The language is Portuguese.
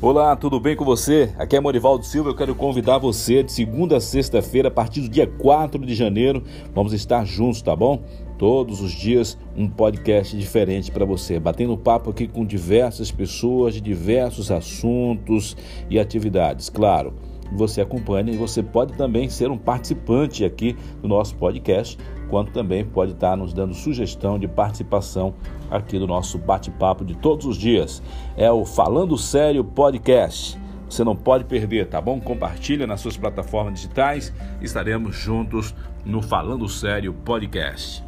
Olá, tudo bem com você? Aqui é Morivaldo Silva. Eu quero convidar você de segunda a sexta-feira, a partir do dia 4 de janeiro. Vamos estar juntos, tá bom? Todos os dias um podcast diferente para você, batendo papo aqui com diversas pessoas de diversos assuntos e atividades. Claro, você acompanha e você pode também ser um participante aqui do nosso podcast, quanto também pode estar nos dando sugestão de participação aqui do nosso bate-papo de todos os dias. É o Falando Sério Podcast. Você não pode perder, tá bom? Compartilha nas suas plataformas digitais. Estaremos juntos no Falando Sério Podcast.